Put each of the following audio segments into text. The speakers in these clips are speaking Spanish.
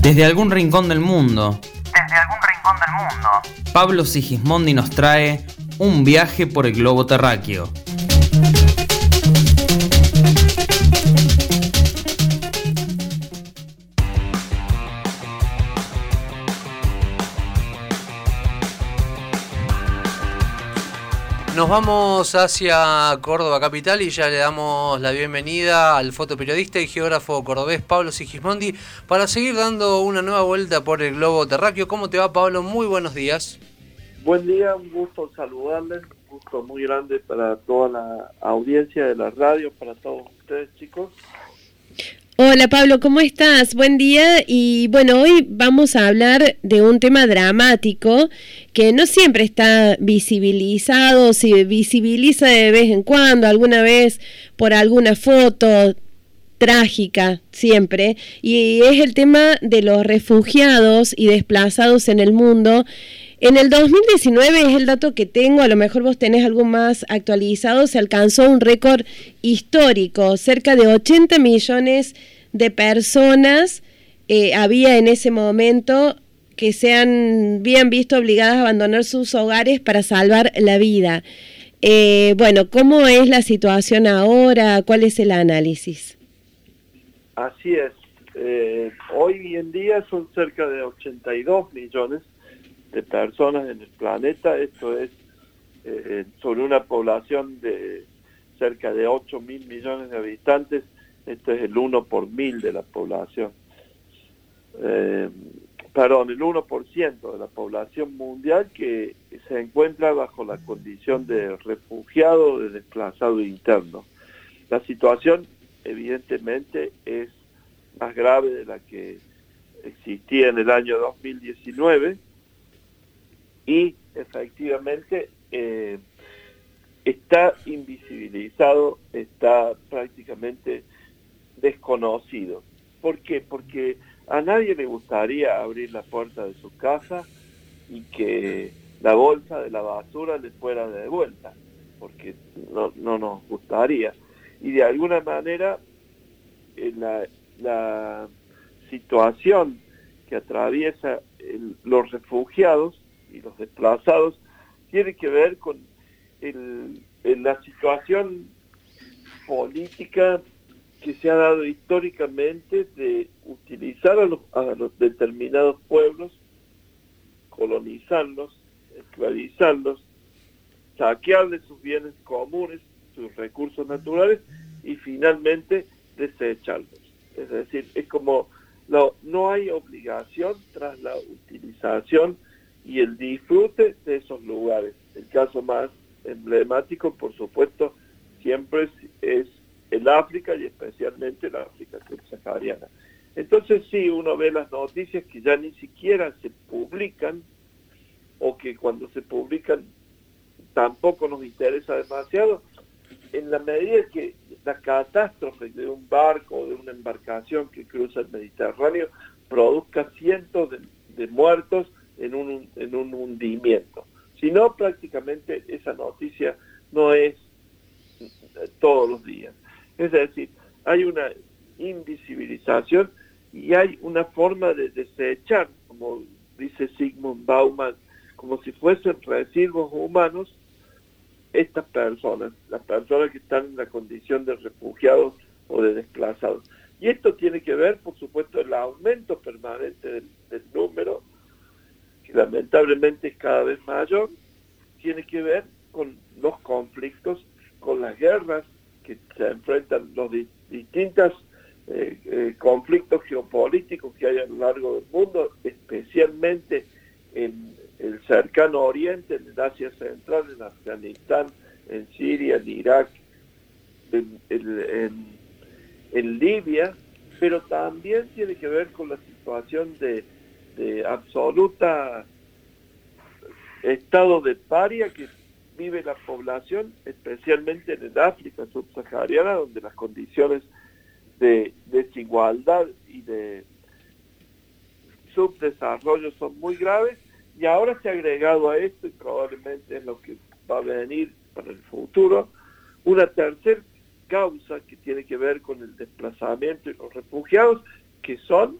Desde algún rincón del mundo. Desde algún rincón del mundo. Pablo Sigismondi nos trae un viaje por el globo terráqueo. Nos vamos hacia Córdoba capital y ya le damos la bienvenida al fotoperiodista y geógrafo cordobés Pablo Sigismondi para seguir dando una nueva vuelta por el globo terráqueo. ¿Cómo te va Pablo? Muy buenos días. Buen día, un gusto saludarles, un gusto muy grande para toda la audiencia de la radio, para todos ustedes chicos. Hola Pablo, ¿cómo estás? Buen día y bueno, hoy vamos a hablar de un tema dramático que no siempre está visibilizado, se visibiliza de vez en cuando, alguna vez por alguna foto trágica siempre, y es el tema de los refugiados y desplazados en el mundo en el 2019 es el dato que tengo, a lo mejor vos tenés algo más actualizado, se alcanzó un récord histórico, cerca de 80 millones de personas eh, había en ese momento que se han, visto obligadas a abandonar sus hogares para salvar la vida. Eh, bueno, ¿cómo es la situación ahora? ¿Cuál es el análisis? Así es. Eh, hoy en día son cerca de 82 millones de personas en el planeta, esto es eh, sobre una población de cerca de 8 mil millones de habitantes, esto es el 1 por mil de la población. Eh, perdón, el 1% de la población mundial que se encuentra bajo la condición de refugiado, de desplazado interno. La situación evidentemente es más grave de la que existía en el año 2019 y efectivamente eh, está invisibilizado, está prácticamente desconocido. ¿Por qué? Porque a nadie le gustaría abrir la puerta de su casa y que la bolsa de la basura le fuera de vuelta, porque no, no nos gustaría. Y de alguna manera la, la situación que atraviesa los refugiados y los desplazados tiene que ver con la situación política que se ha dado históricamente de utilizar a los, a los determinados pueblos, colonizarlos, esclavizarlos, saquearles sus bienes comunes, sus recursos naturales y finalmente desecharlos. Es decir, es como no hay obligación tras la utilización y el disfrute de esos lugares. El caso más emblemático, por supuesto, siempre es, el África y especialmente la África subsahariana. Entonces sí, uno ve las noticias que ya ni siquiera se publican o que cuando se publican tampoco nos interesa demasiado, en la medida que la catástrofe de un barco o de una embarcación que cruza el Mediterráneo produzca cientos de muertos, en un, en un hundimiento. Si no, prácticamente esa noticia no es todos los días. Es decir, hay una invisibilización y hay una forma de desechar, como dice Sigmund Bauman, como si fuesen residuos humanos, estas personas, las personas que están en la condición de refugiados o de desplazados. Y esto tiene que ver, por supuesto, el aumento permanente del número lamentablemente es cada vez mayor, tiene que ver con los conflictos, con las guerras que se enfrentan los distintos eh, eh, conflictos geopolíticos que hay a lo largo del mundo, especialmente en el cercano oriente, en Asia Central, en Afganistán, en Siria, en Irak, en, en Libia, pero también tiene que ver con la situación de de absoluta estado de paria que vive la población, especialmente en el África subsahariana, donde las condiciones de desigualdad y de subdesarrollo son muy graves, y ahora se ha agregado a esto, y probablemente es lo que va a venir para el futuro, Una tercera causa que tiene que ver con el desplazamiento y los refugiados, que son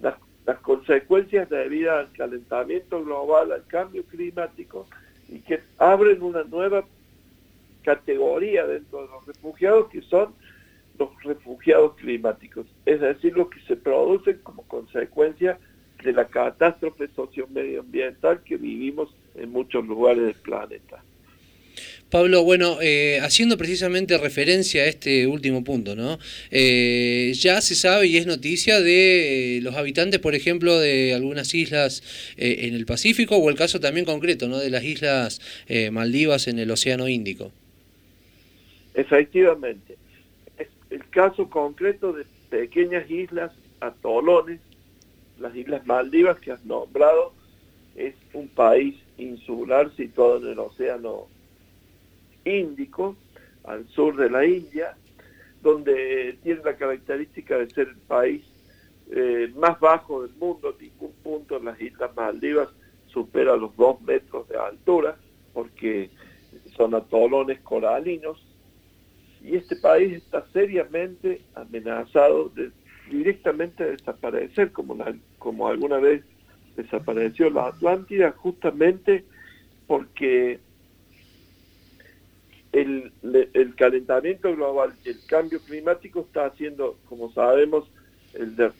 las, las consecuencias debidas al calentamiento global, al cambio climático, y que abren una nueva categoría dentro de los refugiados, que son los refugiados climáticos, es decir, los que se producen como consecuencia de la catástrofe sociomedioambiental que vivimos en muchos lugares del planeta. Pablo, bueno, eh, haciendo precisamente referencia a este último punto, ¿no? Eh, ya se sabe y es noticia de eh, los habitantes, por ejemplo, de algunas islas en el Pacífico o el caso también concreto, ¿no? De las islas Maldivas en el Océano Índico. Efectivamente. el caso concreto de pequeñas islas, atolones, las Islas Maldivas que has nombrado, es un país insular situado en el Océano Índico, al sur de la India, donde tiene la característica de ser el país eh, más bajo del mundo, ningún punto en las Islas Maldivas supera los dos metros de altura, porque son atolones coralinos, y este país está seriamente amenazado de directamente desaparecer, como, como alguna vez desapareció la Atlántida, justamente porque el, calentamiento global, el cambio climático está haciendo, como sabemos,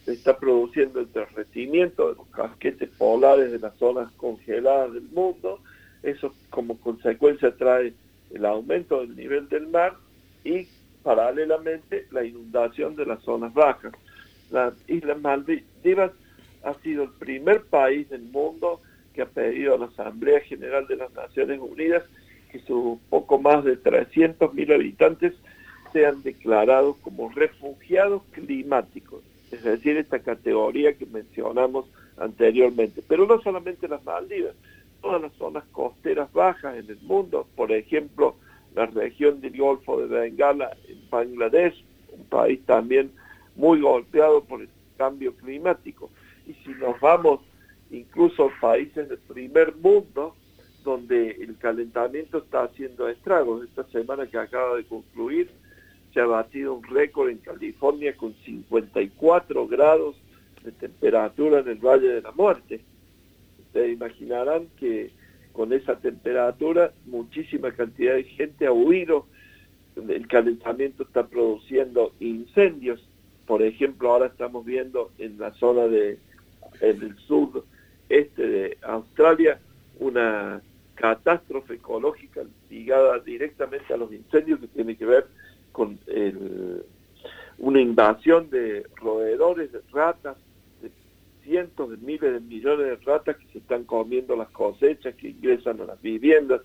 está produciendo el derretimiento de los casquetes polares de las zonas congeladas del mundo. Eso como consecuencia trae el aumento del nivel del mar y paralelamente la inundación de las zonas bajas las Islas Maldivas ha sido el primer país del mundo que ha pedido a la Asamblea General de las Naciones Unidas que sus poco más de 300.000 habitantes sean declarados como refugiados climáticos, es decir, esta categoría que mencionamos anteriormente. Pero no solamente las Maldivas, todas las zonas costeras bajas en el mundo, por ejemplo, la región del Golfo de Bengala en Bangladesh, un país también muy golpeado por el cambio climático. Y si nos vamos incluso a países del primer mundo, donde el calentamiento está haciendo estragos. Esta semana que acaba de concluir, se ha batido un récord en California con 54 grados de temperatura en el Valle de la Muerte. Ustedes imaginarán que con esa temperatura muchísima cantidad de gente ha huido, el calentamiento está produciendo incendios por ejemplo, ahora estamos viendo en la zona de el sur este de Australia una catástrofe ecológica ligada directamente a los incendios que tiene que ver con una invasión de roedores, de ratas, de cientos de miles de millones de ratas que se están comiendo las cosechas, que ingresan a las viviendas,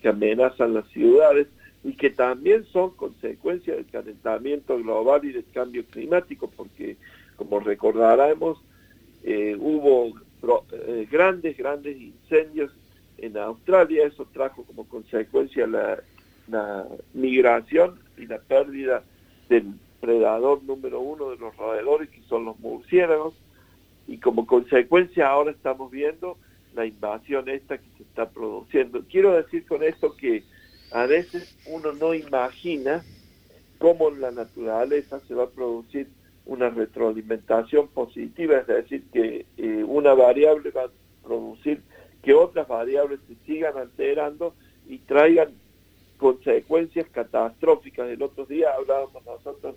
que amenazan las ciudades y que también son consecuencia del calentamiento global y del cambio climático, porque como recordaremos, eh, hubo eh, grandes, grandes incendios en Australia, eso trajo como consecuencia la, migración y la pérdida del predador número uno de los roedores, que son los murciélagos, y como consecuencia ahora estamos viendo la invasión esta que se está produciendo. Quiero decir con esto que a veces uno no imagina cómo en la naturaleza se va a producir una retroalimentación positiva, es decir, que eh, una variable va a producir que otras variables se sigan alterando y traigan consecuencias catastróficas. El otro día hablábamos nosotros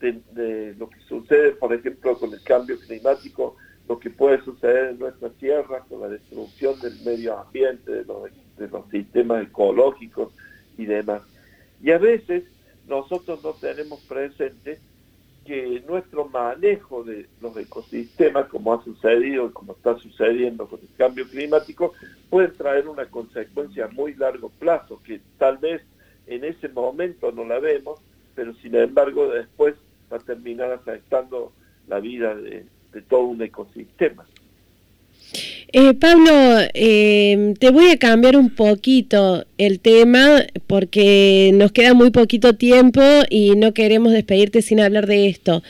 de, lo que sucede, por ejemplo, con el cambio climático, lo que puede suceder en nuestras tierras, con la destrucción del medio ambiente, de los sistemas ecológicos, y demás. Y a veces nosotros no tenemos presente que nuestro manejo de los ecosistemas, como ha sucedido y como está sucediendo con el cambio climático, puede traer una consecuencia a muy largo plazo, que tal vez en ese momento no la vemos, pero sin embargo después va a terminar afectando la vida de todo un ecosistema. Eh, Pablo, eh, te voy a cambiar un poquito el tema porque nos queda muy poquito tiempo y no queremos despedirte sin hablar de esto.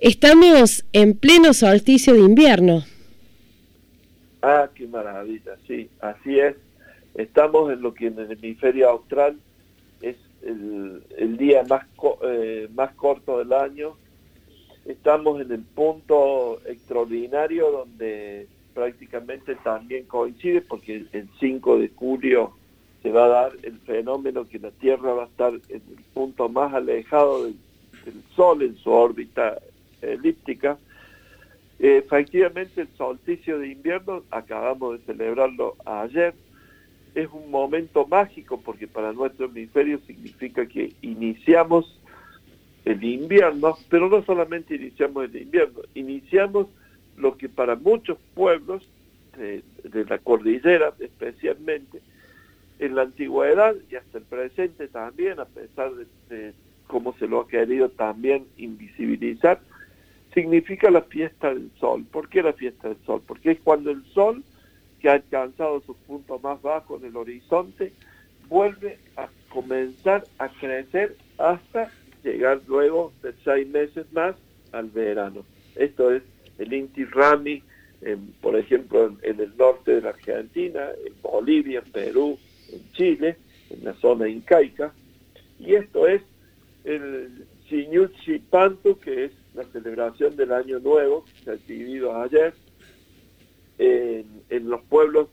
Estamos en pleno solsticio de invierno. Ah, qué maravilla, sí, así es. Estamos en lo que en el hemisferio austral es el, día más, eh, más corto del año. Estamos en el punto extraordinario donde prácticamente también coincide porque el 5 de julio se va a dar el fenómeno que la Tierra va a estar en el punto más alejado del, Sol en su órbita elíptica. Eh, efectivamente, el solsticio de invierno, acabamos de celebrarlo ayer, es un momento mágico porque para nuestro hemisferio significa que iniciamos el invierno, pero no solamente iniciamos el invierno, iniciamos lo que para muchos pueblos de, la cordillera especialmente, en la antigüedad y hasta el presente también, a pesar de, de cómo se lo ha querido también invisibilizar, significa la fiesta del sol. ¿Por qué la fiesta del sol? Porque es cuando el sol que ha alcanzado su punto más bajo en el horizonte, vuelve a comenzar a crecer hasta llegar luego de seis meses más al verano. Esto es el Inti Rami, por ejemplo, en, el norte de la Argentina, en Bolivia, en Perú, en Chile, en la zona incaica. Y esto es el Chiñuchi Pantu, que es la celebración del Año Nuevo, que se ha vivido ayer, en, los pueblos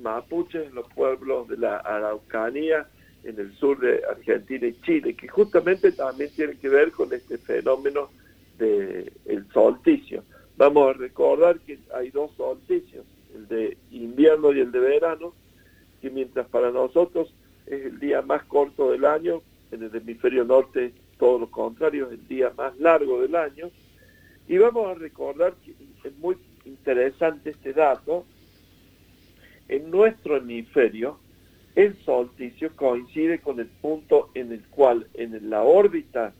mapuches, en los pueblos de la Araucanía, en el sur de Argentina y Chile, que justamente también tiene que ver con este fenómeno del el solsticio. Vamos a recordar que hay dos solsticios, el de invierno y el de verano, que mientras para nosotros es el día más corto del año, en el hemisferio norte todo lo contrario, es el día más largo del año. Y vamos a recordar que es muy interesante este dato, en nuestro hemisferio el solsticio coincide con el punto en el cual en la órbita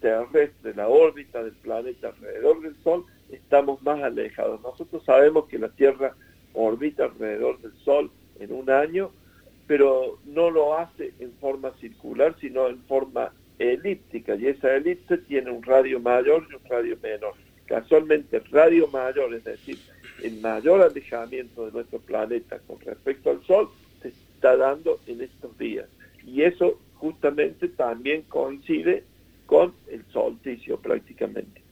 terrestre, la órbita del planeta alrededor del Sol, estamos más alejados. Nosotros sabemos que la Tierra orbita alrededor del Sol en un año, pero no lo hace en forma circular, sino en forma elíptica, y esa elipse tiene un radio mayor y un radio menor. Casualmente el radio mayor, es decir, el mayor alejamiento de nuestro planeta con respecto al Sol, se está dando en estos días. Y eso justamente también coincide con el solsticio prácticamente.